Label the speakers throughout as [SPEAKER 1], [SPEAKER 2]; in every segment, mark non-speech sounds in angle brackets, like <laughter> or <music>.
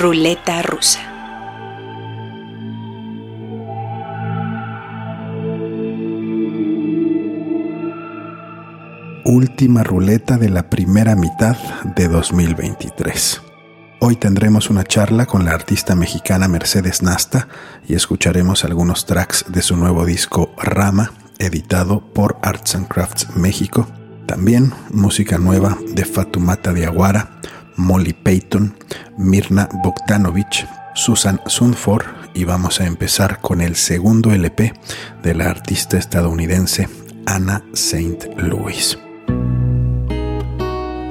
[SPEAKER 1] Ruleta rusa.
[SPEAKER 2] Última ruleta de la primera mitad de 2023. Hoy tendremos una charla con la artista mexicana Mercedes Nasta y escucharemos algunos tracks de su nuevo disco Rama, editado por Arts and Crafts México. También música nueva de Fatumata Diaguara, Molly Payton, Mirna Bogdanovich, Susan Sunfor y vamos a empezar con el segundo LP de la artista estadounidense Anna St. Louis.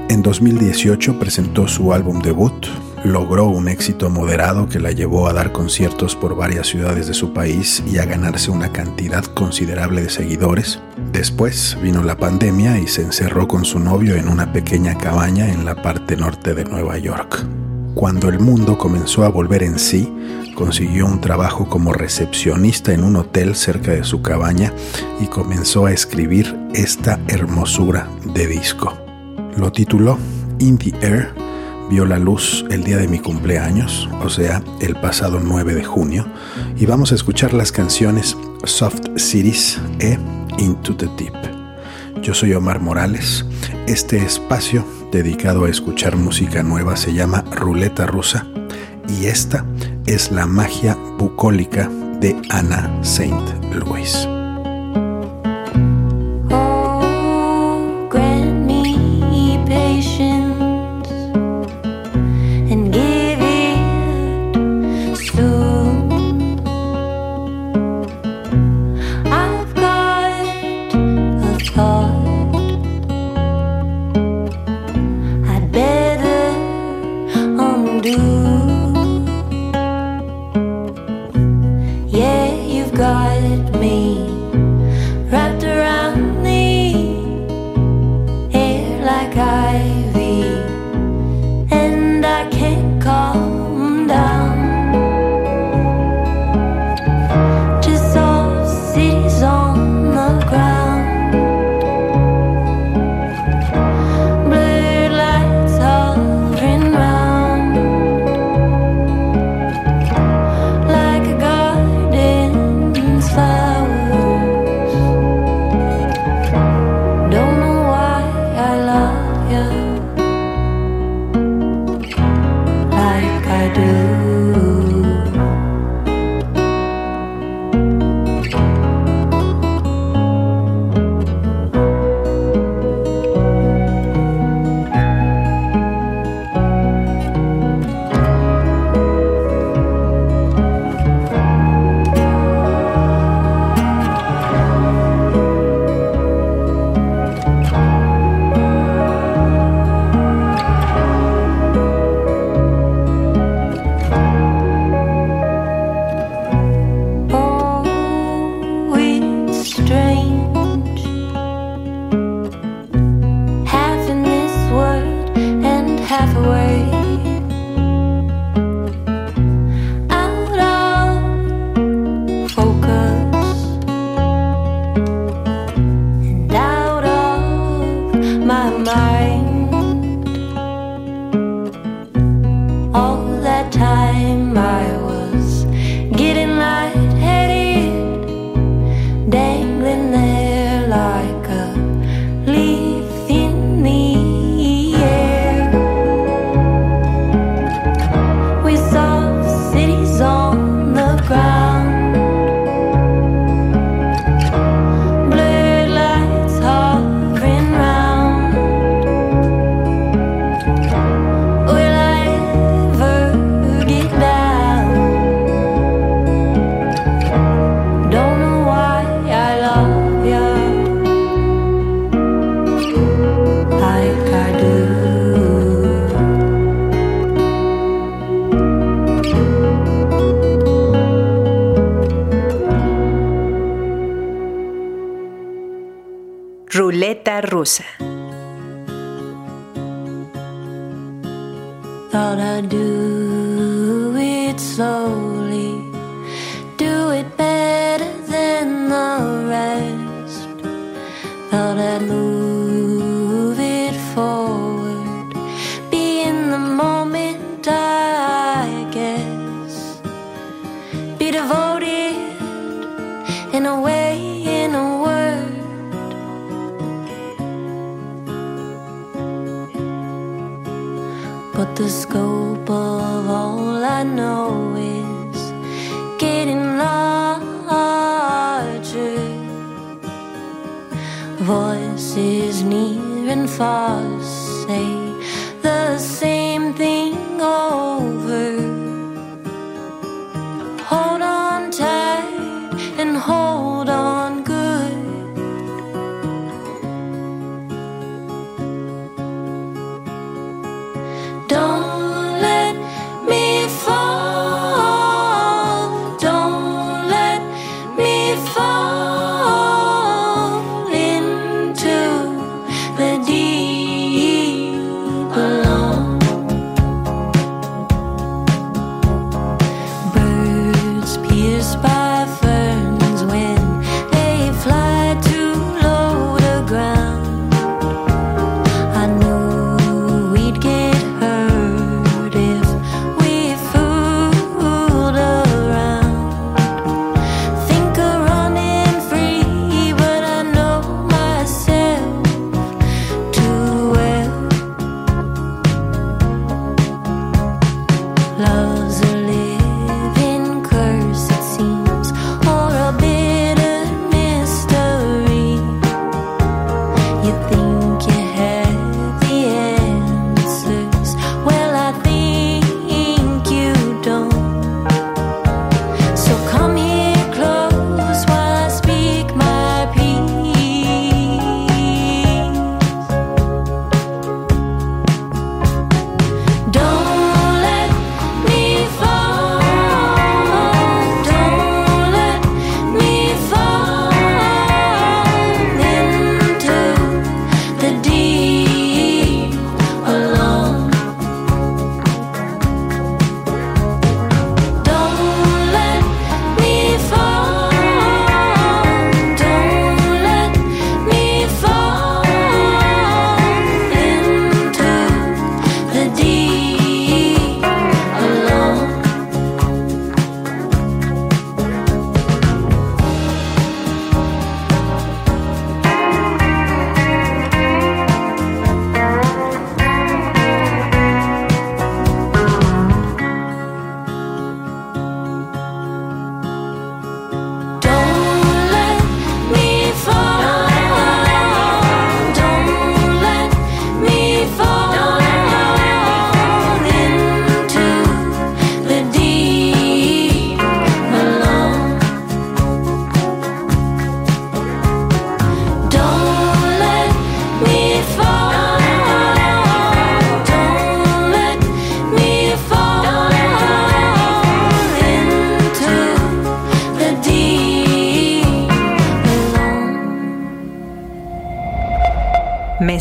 [SPEAKER 2] En 2018 presentó su álbum debut, logró un éxito moderado que la llevó a dar conciertos por varias ciudades de su país y a ganarse una cantidad considerable de seguidores. Después vino la pandemia y se encerró con su novio en una pequeña cabaña en la parte norte de Nueva York. Cuando el mundo comenzó a volver en sí, consiguió un trabajo como recepcionista en un hotel cerca de su cabaña y comenzó a escribir esta hermosura de disco. Lo tituló In the Air, vio la luz el día de mi cumpleaños, o sea, el pasado 9 de junio, y vamos a escuchar las canciones Soft Cities e Into the Deep. Yo soy Omar Morales. Este espacio dedicado a escuchar música nueva se llama Ruleta Rusa y esta es la magia bucólica de Ana Saint Louis.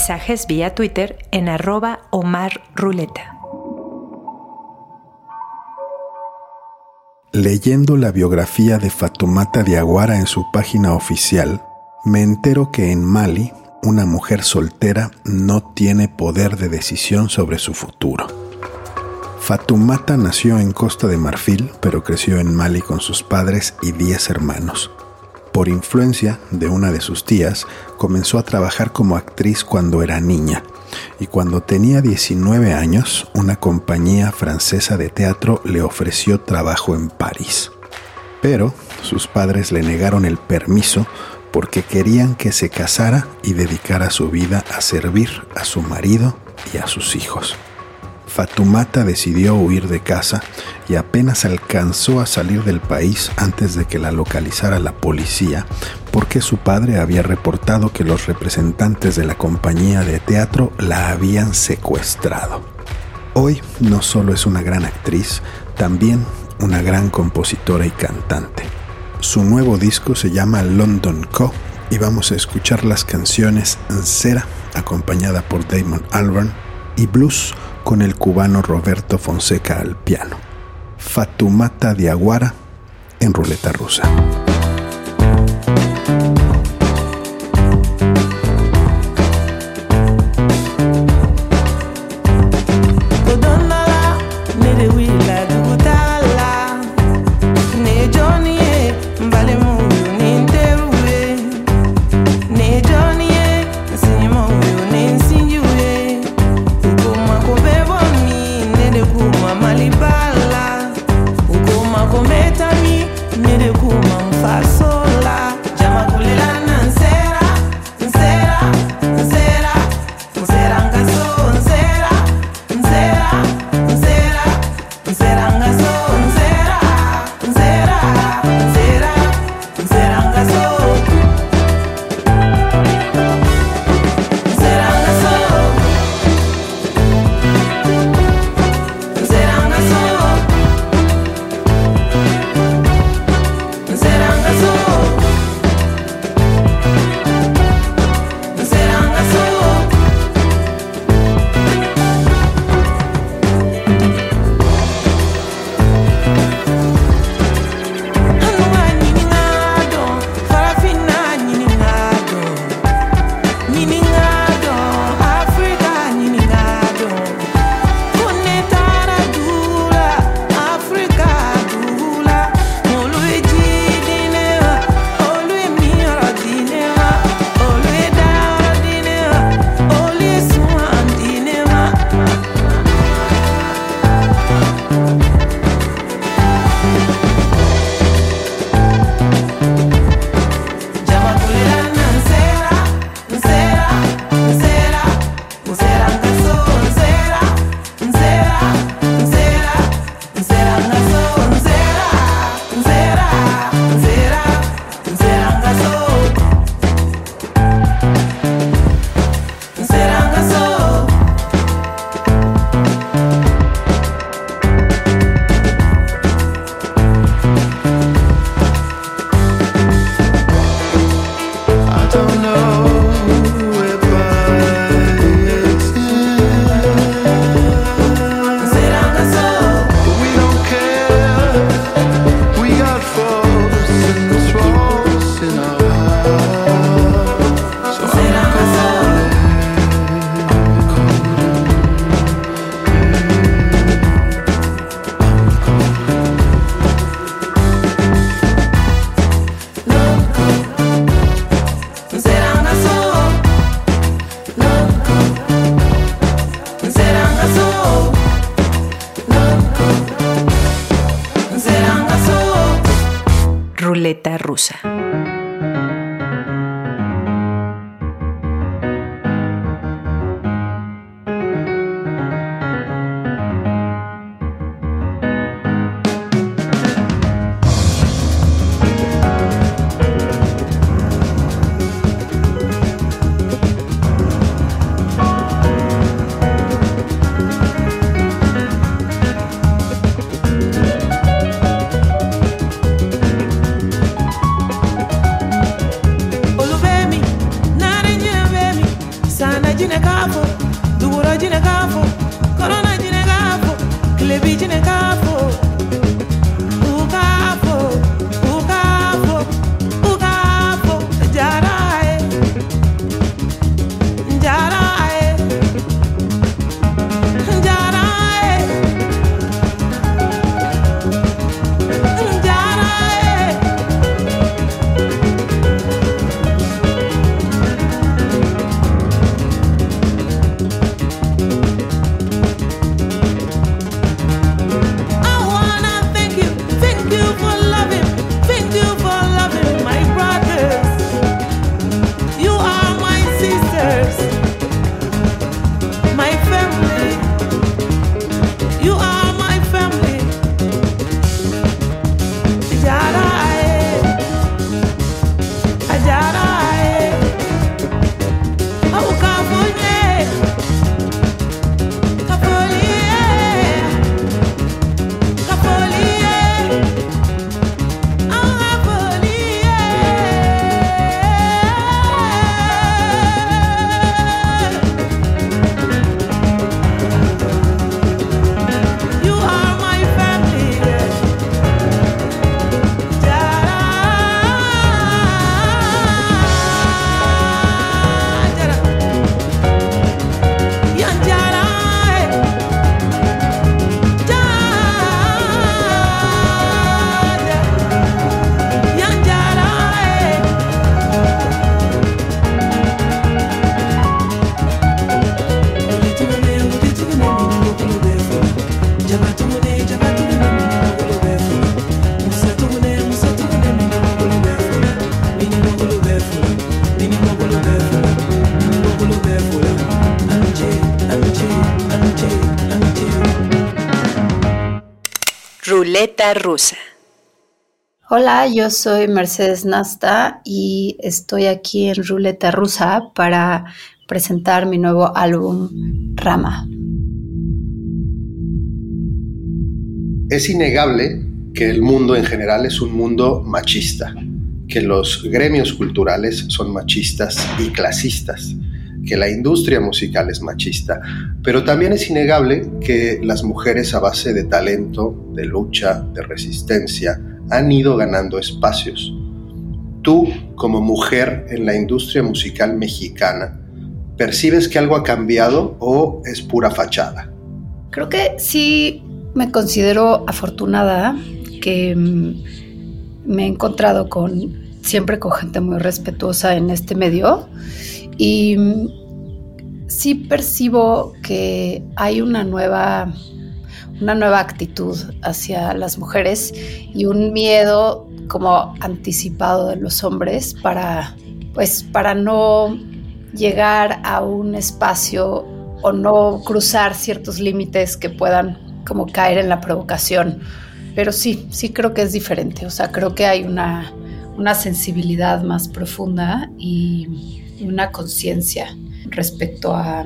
[SPEAKER 1] Mensajes vía Twitter en Omar Ruleta.
[SPEAKER 2] Leyendo la biografía de Fatumata Diaguara en su página oficial, me entero que en Mali una mujer soltera no tiene poder de decisión sobre su futuro. Fatumata nació en Costa de Marfil, pero creció en Mali con sus padres y 10 hermanos. Por influencia de una de sus tías, comenzó a trabajar como actriz cuando era niña y cuando tenía 19 años, una compañía francesa de teatro le ofreció trabajo en París. Pero sus padres le negaron el permiso porque querían que se casara y dedicara su vida a servir a su marido y a sus hijos. Fatumata decidió huir de casa y apenas alcanzó a salir del país antes de que la localizara la policía porque su padre había reportado que los representantes de la compañía de teatro la habían secuestrado. Hoy no solo es una gran actriz, también una gran compositora y cantante. Su nuevo disco se llama London Co y vamos a escuchar las canciones Cera, acompañada por Damon Albarn, y Blues con el cubano Roberto Fonseca al piano. Fatumata Diaguara en ruleta rusa.
[SPEAKER 3] Ruleta Rusa.
[SPEAKER 4] Hola, yo soy Mercedes Nasta y estoy aquí en Ruleta Rusa para presentar mi nuevo álbum Rama.
[SPEAKER 5] Es innegable que el mundo en general es un mundo machista, que los gremios culturales son machistas y clasistas, que la industria musical es machista, pero también es innegable que las mujeres a base de talento, de lucha, de resistencia, han ido ganando espacios. Tú, como mujer en la industria musical mexicana, ¿percibes que algo ha cambiado o es pura fachada?
[SPEAKER 4] Creo que sí me considero afortunada que mm, me he encontrado con siempre con gente muy respetuosa en este medio y sí percibo que hay una nueva una nueva actitud hacia las mujeres y un miedo como anticipado de los hombres para pues para no llegar a un espacio o no cruzar ciertos límites que puedan como caer en la provocación. Pero sí, sí creo que es diferente. O sea, creo que hay una, una sensibilidad más profunda y, y una conciencia respecto a,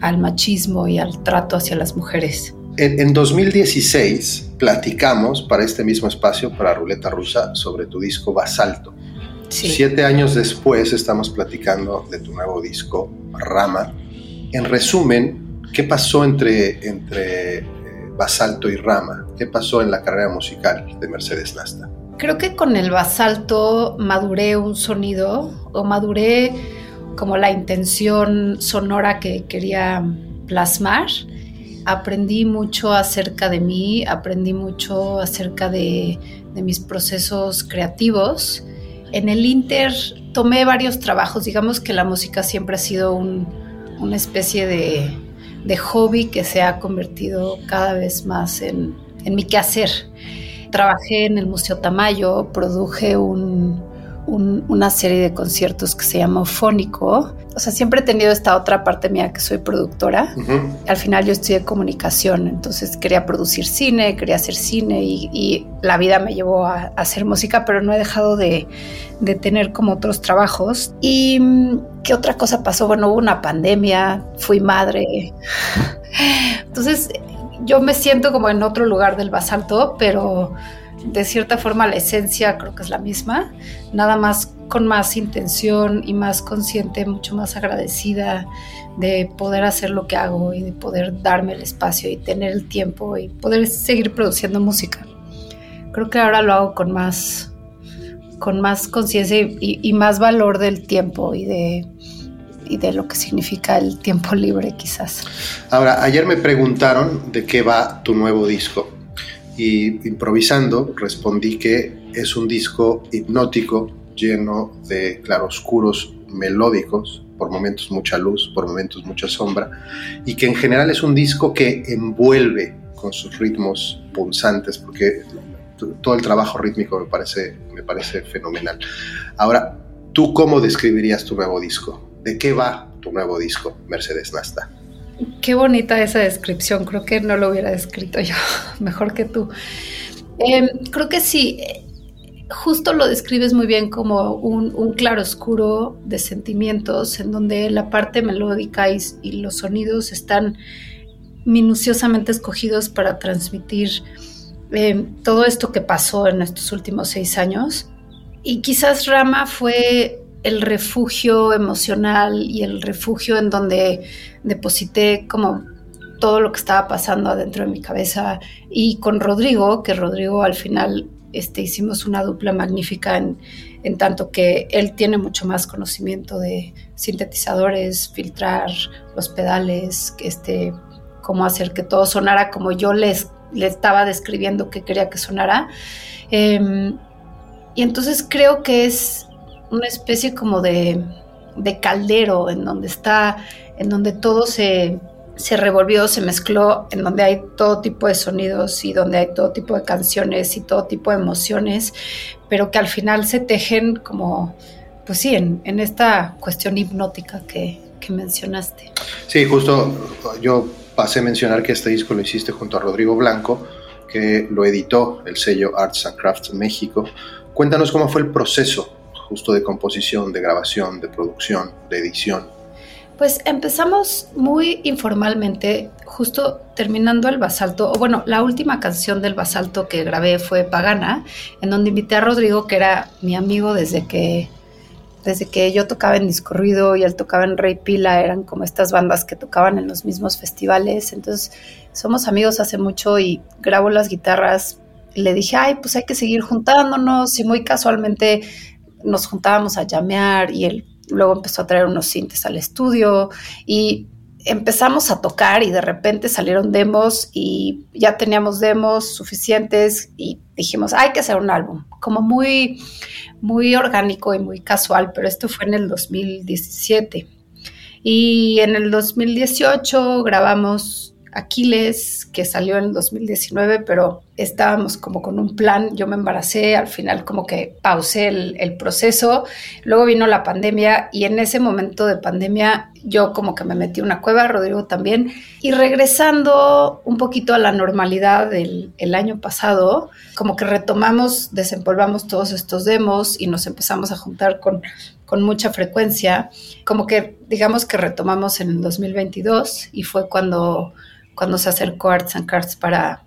[SPEAKER 4] al machismo y al trato hacia las mujeres.
[SPEAKER 5] En, en 2016 platicamos para este mismo espacio, para Ruleta Rusa, sobre tu disco Basalto.
[SPEAKER 4] Sí.
[SPEAKER 5] Siete años después estamos platicando de tu nuevo disco, Rama. En resumen, ¿qué pasó entre, entre eh, Basalto y Rama? ¿Qué pasó en la carrera musical de Mercedes Nasta?
[SPEAKER 4] Creo que con el basalto maduré un sonido o maduré como la intención sonora que quería plasmar. Aprendí mucho acerca de mí, aprendí mucho acerca de, mis procesos creativos. En el Inter tomé varios trabajos, digamos que la música siempre ha sido un, una especie de, de, hobby que se ha convertido cada vez más en, en mi quehacer trabajé en el Museo Tamayo, produje un, un- una serie de conciertos que se llamó Fónico. O sea, siempre he tenido esta otra parte mía que soy productora. Al final yo estudié comunicación, entonces quería producir cine, quería hacer cine y, y la vida me llevó a, a hacer música, pero no he dejado de, de tener como otros trabajos. ¿Y mm, qué otra cosa pasó? Bueno, hubo una pandemia, fui madre. <laughs> Entonces yo me siento como en otro lugar del basalto, pero de cierta forma la esencia creo que es la misma, nada más con más intención y más consciente, mucho más agradecida de poder hacer lo que hago y de poder darme el espacio y tener el tiempo y poder seguir produciendo música. Creo que ahora lo hago con más con más conciencia y, y- más valor del tiempo y de, y de lo que significa el tiempo libre quizás.
[SPEAKER 5] Ahora, ayer me preguntaron de qué va tu nuevo disco y improvisando respondí que es un disco hipnótico lleno de claroscuros melódicos, por momentos mucha luz, por momentos mucha sombra, y que en general es un disco que envuelve con sus ritmos pulsantes, porque todo el trabajo rítmico me parece, me parece fenomenal. Ahora, ¿tú cómo describirías tu nuevo disco? ¿De qué va tu nuevo disco, Mercedes Nasta?
[SPEAKER 4] Qué bonita esa descripción, creo que no lo hubiera descrito yo <laughs> mejor que tú. Eh, creo que sí, justo lo describes muy bien como un, un claroscuro de sentimientos en donde la parte melódica y, los sonidos están minuciosamente escogidos para transmitir eh, todo esto que pasó en estos últimos seis años. Y quizás Rama fue el refugio emocional y el refugio en donde deposité como todo lo que estaba pasando adentro de mi cabeza y con Rodrigo, que Rodrigo al final este, hicimos una dupla magnífica en, en tanto que él tiene mucho más conocimiento de sintetizadores, filtrar los pedales, este, cómo hacer que todo sonara como yo le estaba describiendo que quería que sonara. Eh, y entonces creo que es una especie como de, de caldero en donde está, en donde todo se, se revolvió, se mezcló, en donde hay todo tipo de sonidos y donde hay todo tipo de canciones y todo tipo de emociones, pero que al final se tejen como, pues sí, en, en esta cuestión hipnótica que, que mencionaste.
[SPEAKER 5] Sí, justo yo pasé a mencionar que este disco lo hiciste junto a Rodrigo Blanco, que lo editó el sello Arts and Crafts México. Cuéntanos cómo fue el proceso justo de composición, de grabación, de producción, de edición.
[SPEAKER 4] Pues empezamos muy informalmente, justo terminando el basalto, o bueno, la última canción del basalto que grabé fue Pagana, en donde invité a Rodrigo, que era mi amigo desde que, desde que yo tocaba en Disco Ruido y él tocaba en Rey Pila, eran como estas bandas que tocaban en los mismos festivales, entonces somos amigos hace mucho y grabo las guitarras. Le dije, ay, pues hay que seguir juntándonos y muy casualmente nos juntábamos a llamear y él luego empezó a traer unos sintes al estudio y empezamos a tocar y de repente salieron demos y ya teníamos demos suficientes y dijimos, hay que hacer un álbum, como muy, muy orgánico y muy casual, pero esto fue en el 2017. Y en el 2018 grabamos Aquiles, que salió en el 2019, pero estábamos como con un plan, yo me embaracé, al final como que pausé el, el, proceso, luego vino la pandemia y en ese momento de pandemia yo como que me metí una cueva, Rodrigo también, y regresando un poquito a la normalidad del el año pasado, como que retomamos, desempolvamos todos estos demos y nos empezamos a juntar con, con mucha frecuencia, como que digamos que retomamos en el 2022 y fue cuando cuando se acercó Arts and Cards para,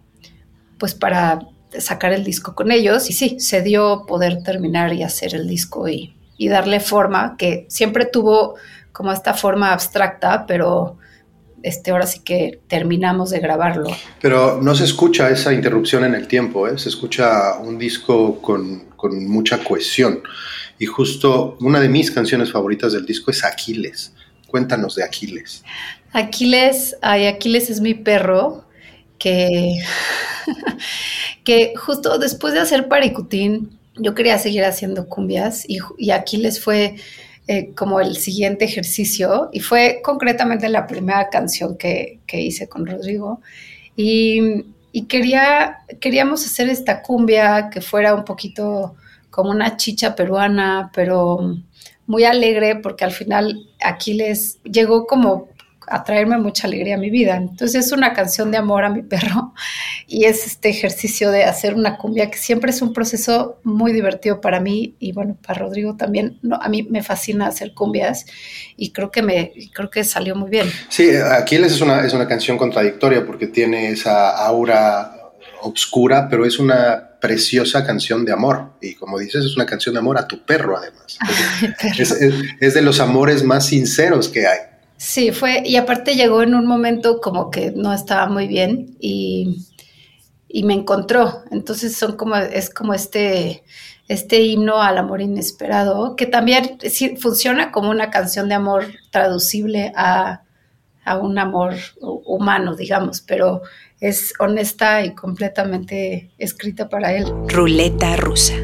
[SPEAKER 4] pues para sacar el disco con ellos. Y sí, se dio poder terminar y hacer el disco y, darle forma, que siempre tuvo como esta forma abstracta, pero este, ahora sí que terminamos de grabarlo.
[SPEAKER 5] Pero no se escucha esa interrupción en el tiempo, ¿eh? se escucha un disco con, con mucha cohesión. Y justo una de mis canciones favoritas del disco es Aquiles. Cuéntanos de Aquiles.
[SPEAKER 4] Aquiles, ay, Aquiles es mi perro que, <laughs> que justo después de hacer Paricutín, yo quería seguir haciendo cumbias y, Aquiles fue eh, como el siguiente ejercicio y fue concretamente la primera canción que, que hice con Rodrigo. Y, y quería, queríamos hacer esta cumbia que fuera un poquito como una chicha peruana, pero muy alegre porque al final aquí les llegó como a traerme mucha alegría a mi vida. Entonces es una canción de amor a mi perro y es este ejercicio de hacer una cumbia que siempre es un proceso muy divertido para mí y bueno, para Rodrigo también. No, a mí me fascina hacer cumbias y creo que me creo que salió muy bien.
[SPEAKER 2] Sí, Aquiles es una, es una canción contradictoria porque tiene esa aura obscura, pero es una preciosa canción de amor. Y como dices, es una canción de amor a tu perro, además. <laughs> Es, es, de los amores más sinceros que hay.
[SPEAKER 4] Sí, fue, y aparte llegó en un momento como que no estaba muy bien y, y me encontró. Entonces son como, es como este, este himno al amor inesperado, que también sí, funciona como una canción de amor traducible a, a un amor humano, digamos, pero es honesta y completamente escrita para él.
[SPEAKER 1] Ruleta rusa.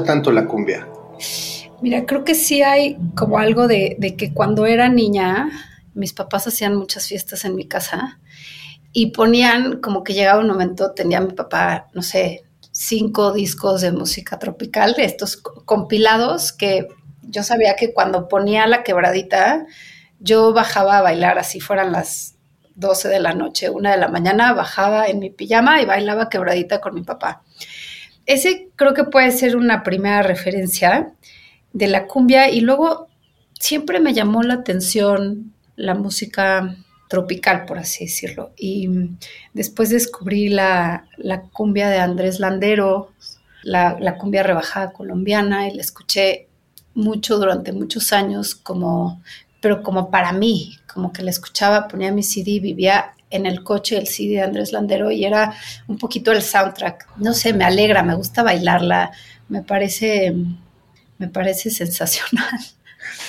[SPEAKER 2] Tanto la cumbia?
[SPEAKER 4] Mira, creo que sí hay como algo de, que cuando era niña, mis papás hacían muchas fiestas en mi casa y ponían como que llegaba un momento, tenía mi papá, no sé, cinco discos de música tropical, estos compilados que yo sabía que cuando ponía la quebradita, yo bajaba a bailar así fueran las 12 de la noche, una de la mañana, bajaba en mi pijama y bailaba quebradita con mi papá. Ese creo que puede ser una primera referencia de la cumbia y luego siempre me llamó la atención la música tropical, por así decirlo. Y después descubrí la, cumbia de Andrés Landero, la, la, cumbia rebajada colombiana, y la escuché mucho durante muchos años, como, pero como para mí, como que la escuchaba, ponía mi CD, vivía en el coche el CD de Andrés Landero y era un poquito el soundtrack. No sé, me alegra, me gusta bailarla, me parece, me parece sensacional.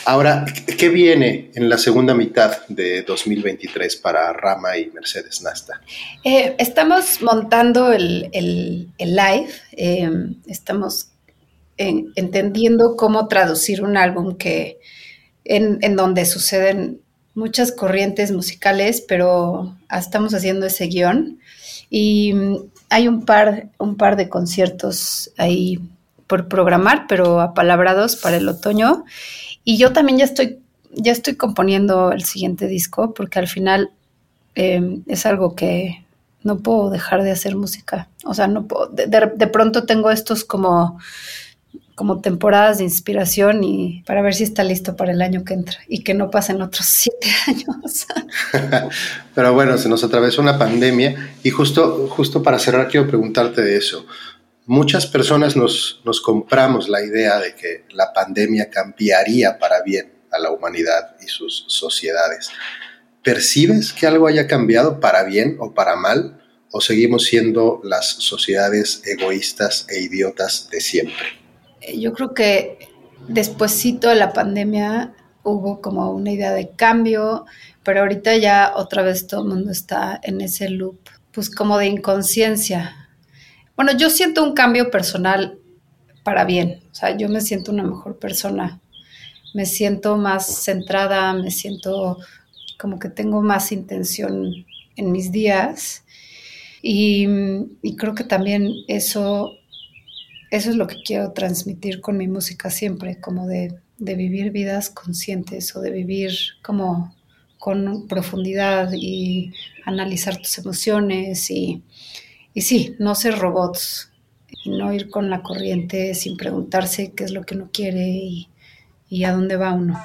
[SPEAKER 5] Ahora, ¿qué viene en la segunda mitad de 2023 para Rama y Mercedes Nasta?
[SPEAKER 4] Eh, estamos montando el, live, eh, estamos entendiendo cómo traducir un álbum que en, en, donde suceden muchas corrientes musicales, pero estamos haciendo ese guion y mm, hay un par, un par de conciertos ahí por programar, pero apalabrados para el otoño. Y yo también ya estoy, ya estoy componiendo el siguiente disco, porque al final eh, es algo que no puedo dejar de hacer música. O sea, no puedo, de, pronto tengo estos como, como temporadas de inspiración y para ver si está listo para el año que entra y que no pasen otros <laughs> siete años. <laughs>
[SPEAKER 5] Pero bueno, se nos atravesó una pandemia y justo, justo para cerrar quiero preguntarte de eso muchas personas nos, nos compramos la idea de que la pandemia cambiaría para bien a la humanidad y sus sociedades. ¿Percibes que algo haya cambiado para bien o para mal? ¿O seguimos siendo las sociedades egoístas e idiotas de siempre?
[SPEAKER 4] Yo creo que despuésito de la pandemia hubo como una idea de cambio, pero ahorita ya otra vez todo el mundo está en ese loop, pues como de inconsciencia, bueno, yo siento un cambio personal para bien, o sea, yo me siento una mejor persona, me siento más centrada, me siento como que tengo más intención en mis días. Y, creo que también eso, eso es lo que quiero transmitir con mi música siempre, como de, de vivir vidas conscientes o de vivir como con profundidad y analizar tus emociones y y sí, no ser robots y no ir con la corriente sin preguntarse qué es lo que uno quiere y, y a dónde va uno.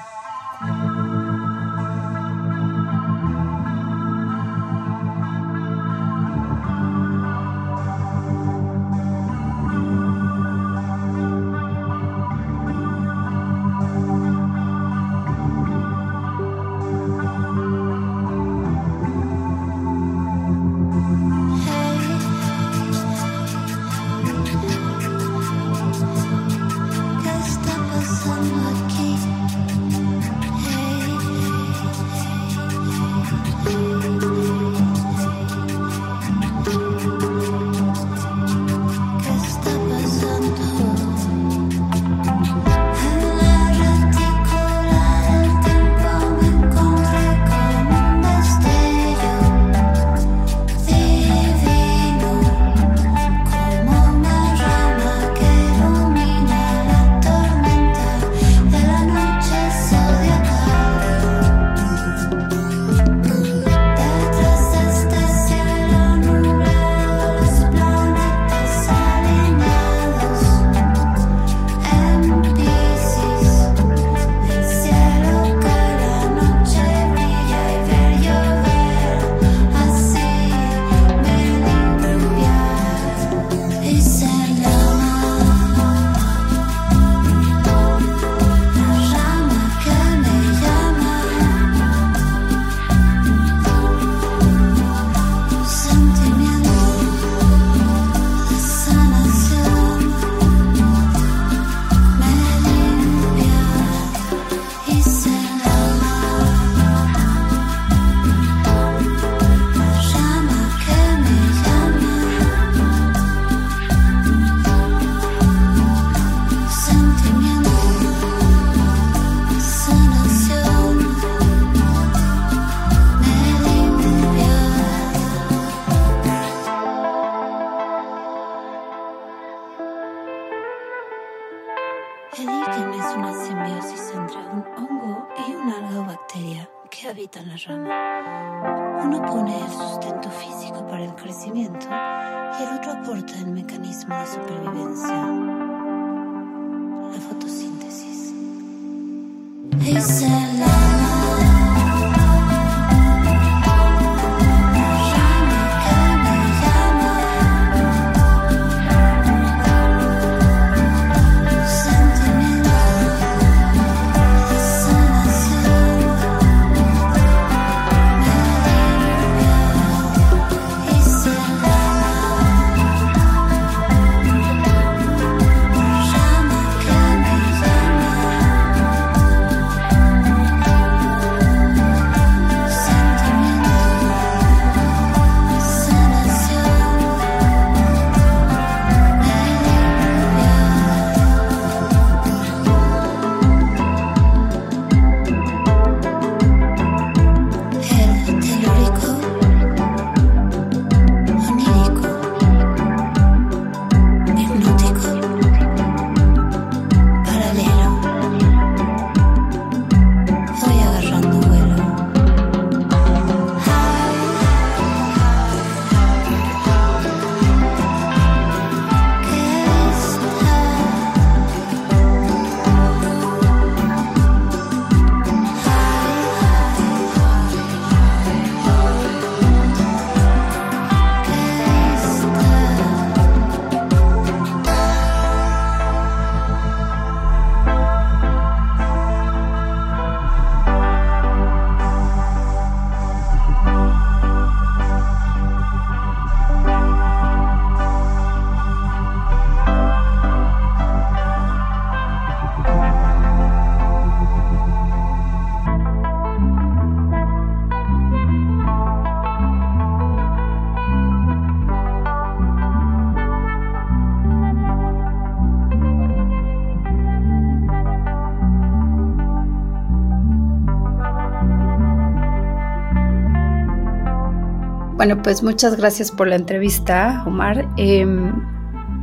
[SPEAKER 4] Bueno, pues muchas gracias por la entrevista, Omar. Em,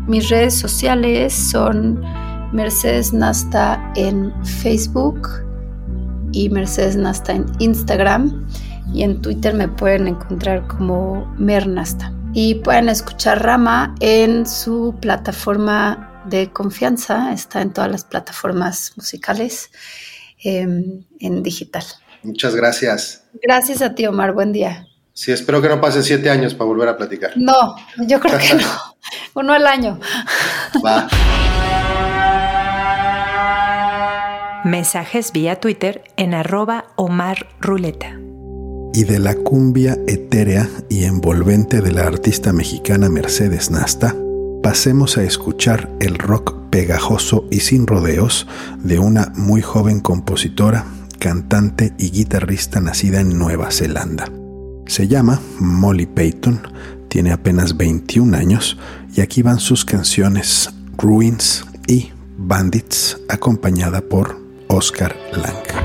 [SPEAKER 4] mis redes sociales son Mercedes Nasta en Facebook y Mercedes Nasta en Instagram. Y en Twitter me pueden encontrar como Mernasta. Y pueden escuchar Rama en su plataforma de confianza. Está en todas las plataformas musicales em, en digital.
[SPEAKER 2] Muchas gracias.
[SPEAKER 4] Gracias a ti, Omar. Buen día.
[SPEAKER 2] Sí, espero que no pasen siete años para volver a platicar.
[SPEAKER 4] No, yo creo que no. <laughs> Uno al año.
[SPEAKER 2] Va.
[SPEAKER 1] Mensajes vía Twitter en arroba Omar Ruleta.
[SPEAKER 2] Y de la cumbia etérea y envolvente de la artista mexicana Mercedes Nasta, pasemos a escuchar el rock pegajoso y sin rodeos de una muy joven compositora, cantante y guitarrista nacida en Nueva Zelanda. Se llama Molly Payton, tiene apenas 21 años y aquí van sus canciones Ruins y Bandits acompañada por Oscar Lang.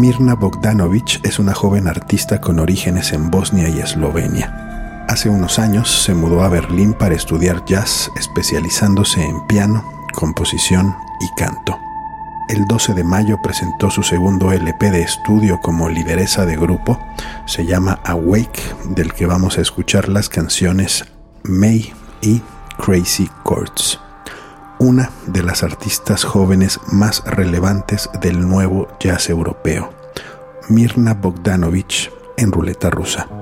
[SPEAKER 2] Mirna Bogdanovich es una joven artista con orígenes en Bosnia y Eslovenia. Hace unos años se mudó a Berlín para estudiar jazz, especializándose en piano, composición y canto. El 12 de mayo presentó su segundo LP de estudio como lideresa de grupo, se llama Awake, del que vamos a escuchar las canciones May y Crazy Chords una de las artistas jóvenes más relevantes del nuevo jazz europeo, Mirna Bogdanovich en ruleta rusa.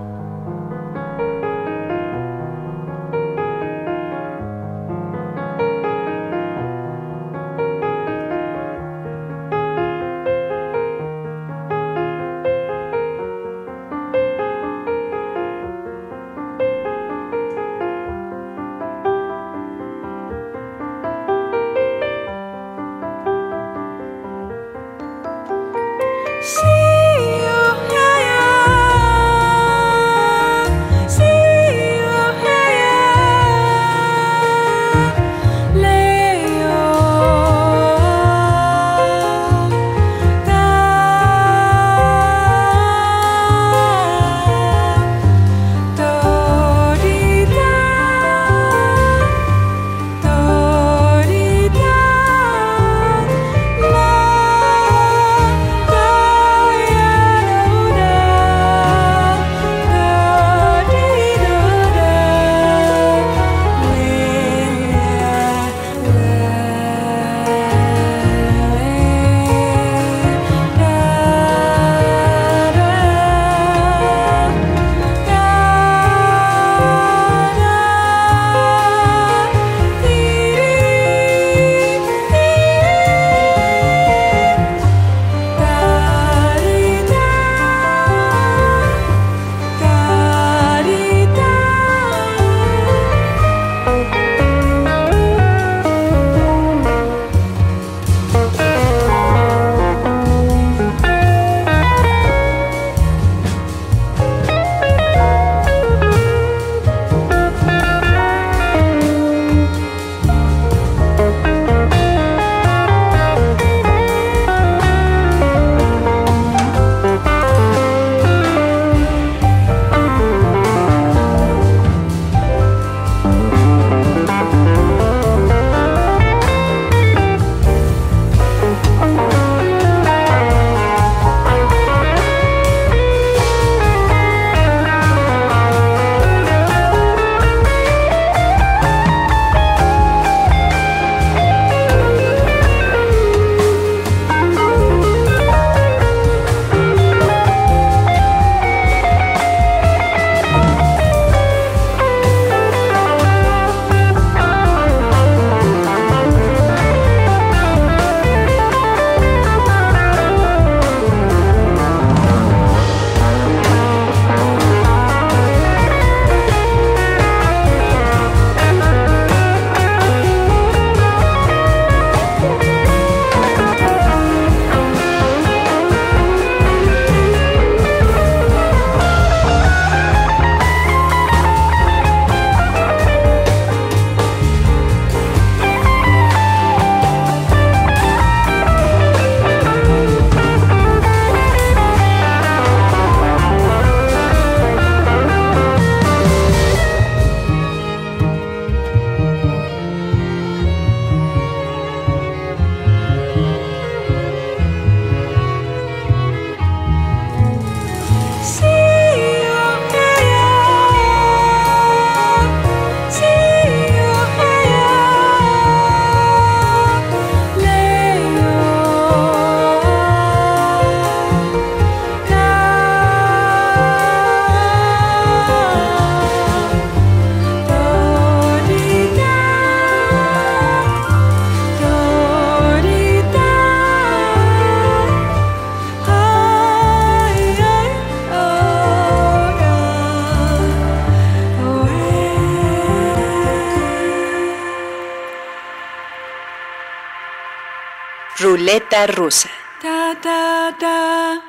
[SPEAKER 6] рулета руса.
[SPEAKER 3] Та-та-та.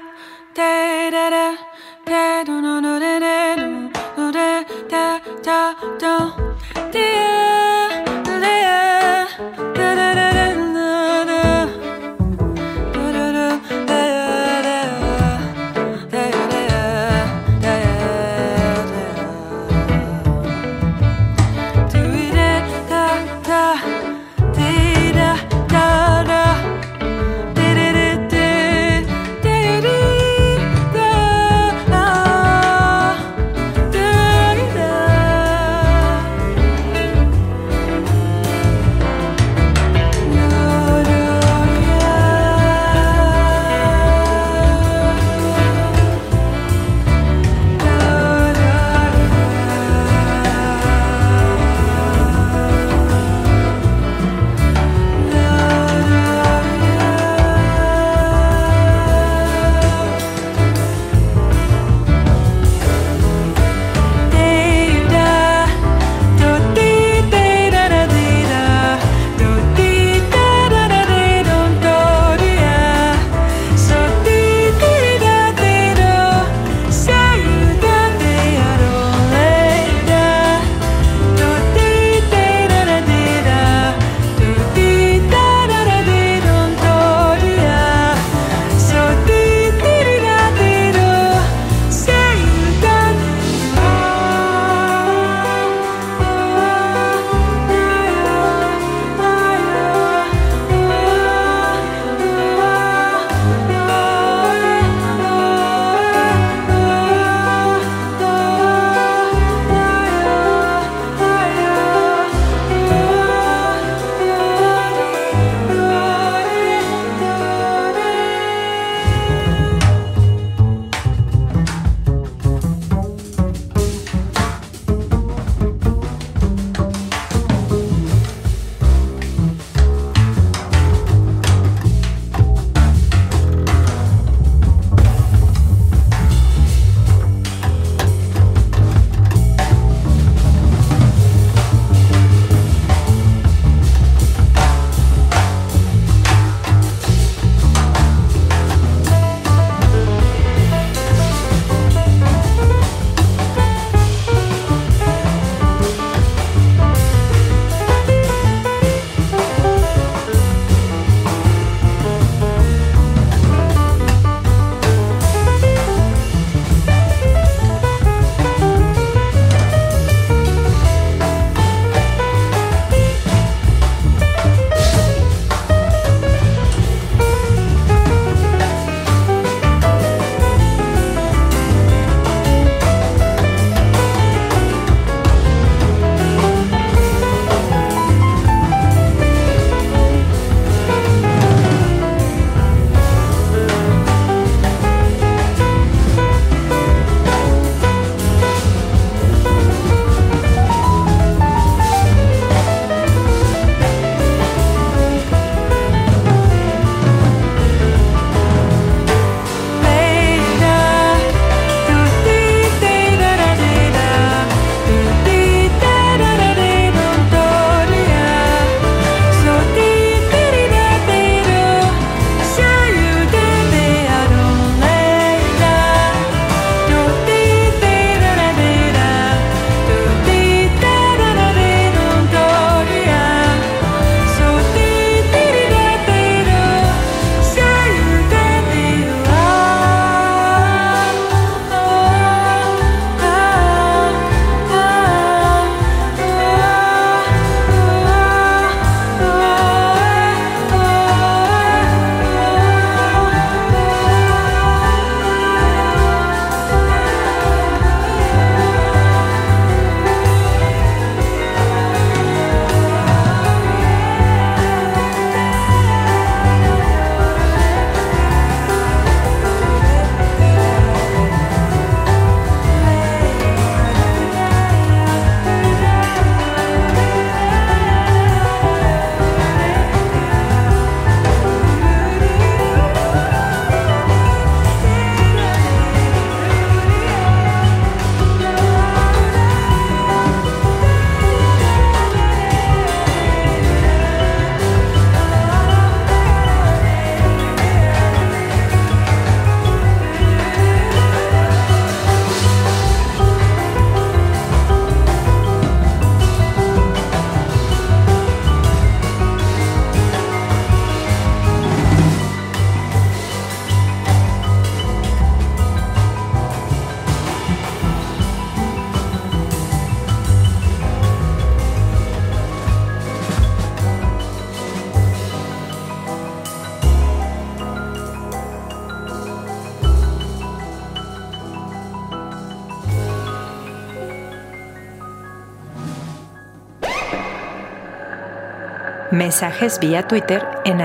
[SPEAKER 3] Vía Twitter en.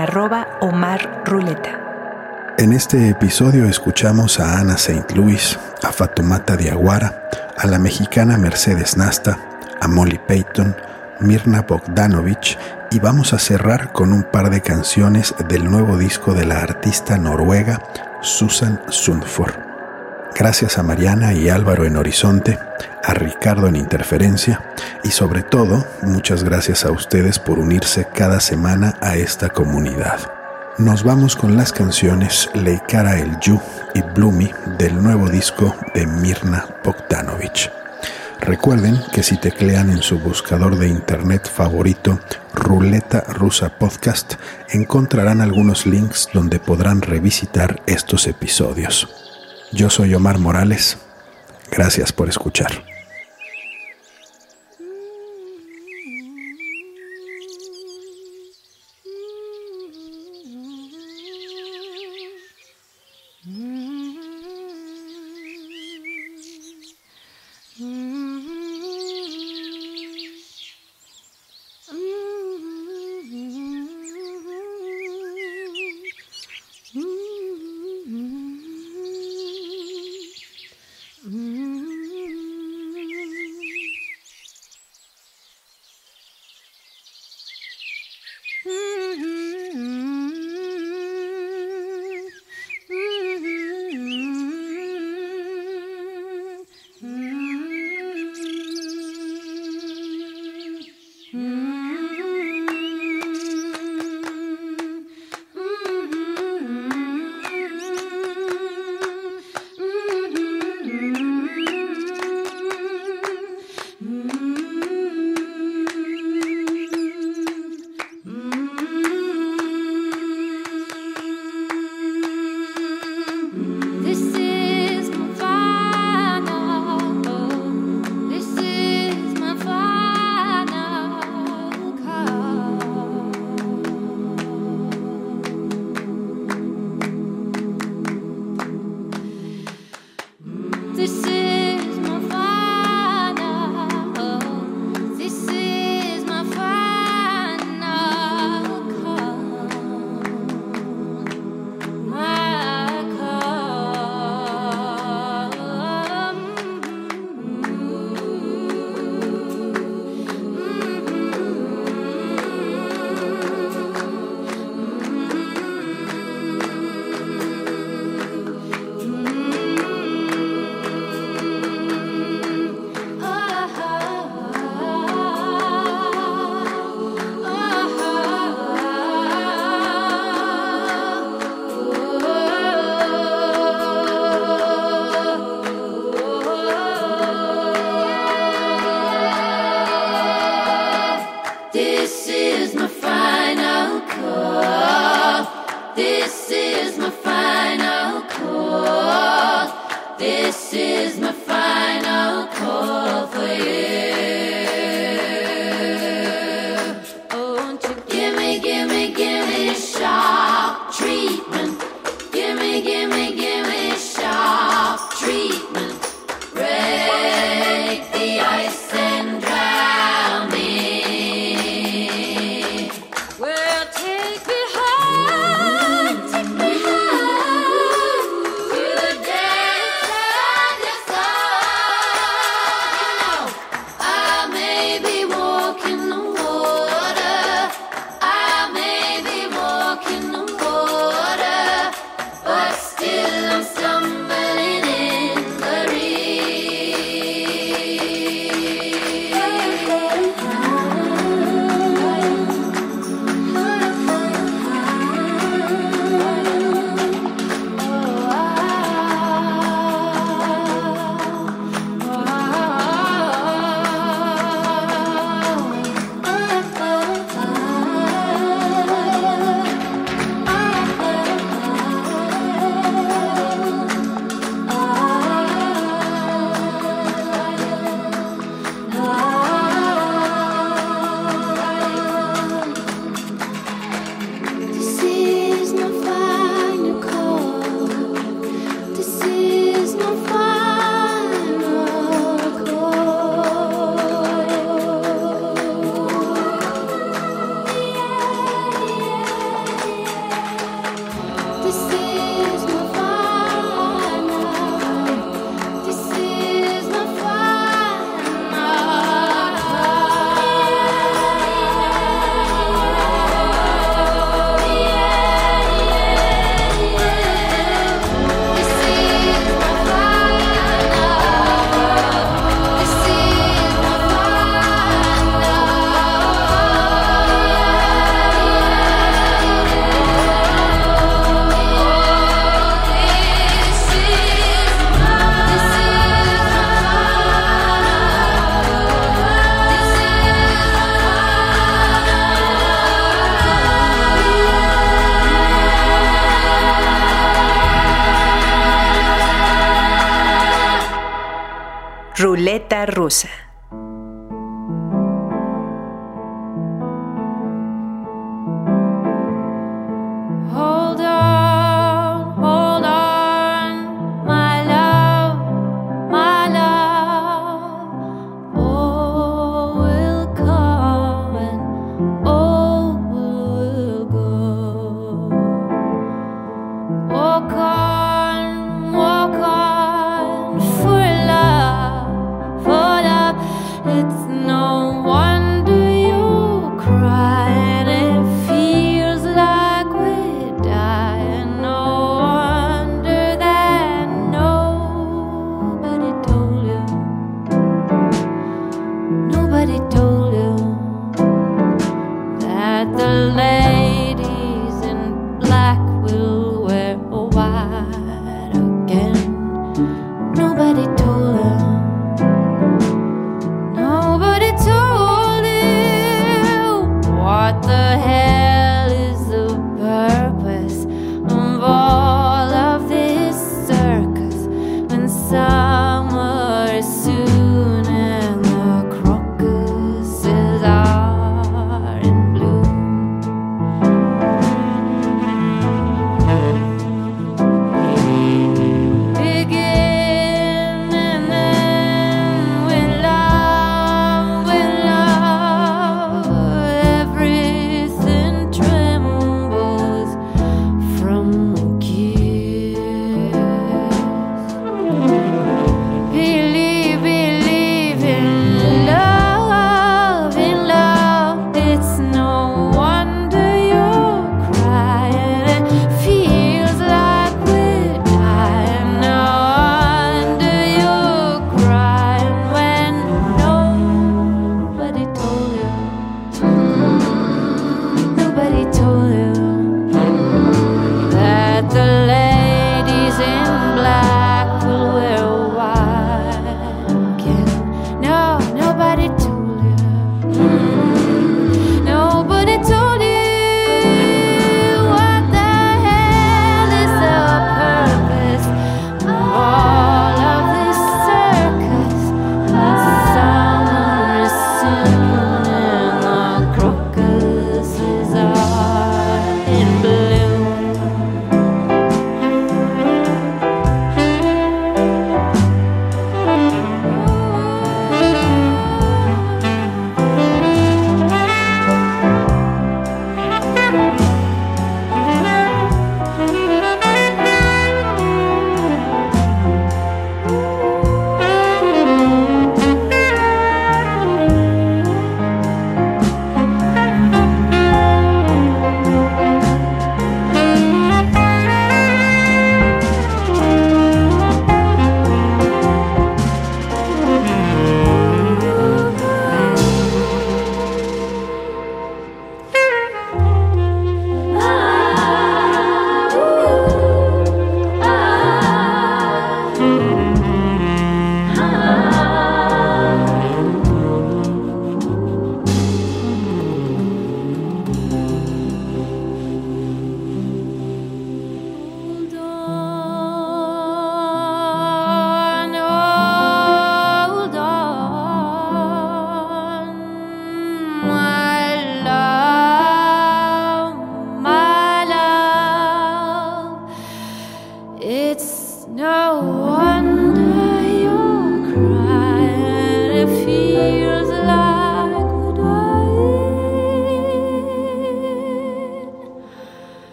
[SPEAKER 6] En este episodio escuchamos a Ana St. Louis, a Fatumata Diaguara, a la mexicana Mercedes Nasta, a Molly Payton, Mirna Bogdanovich y vamos a cerrar con un par de canciones del nuevo disco de la artista noruega Susan Sundford. Gracias a Mariana y Álvaro en Horizonte, a Ricardo en Interferencia y sobre todo muchas gracias a ustedes por unirse cada semana a esta comunidad. Nos vamos con las canciones Leikara el Yu y Bloomy del nuevo disco de Mirna Bogdanovich. Recuerden que si teclean en su buscador de internet favorito Ruleta Rusa Podcast, encontrarán algunos links donde podrán revisitar estos episodios. Yo soy Omar Morales. Gracias por escuchar.
[SPEAKER 1] Rusa.
[SPEAKER 6] Nobody told him.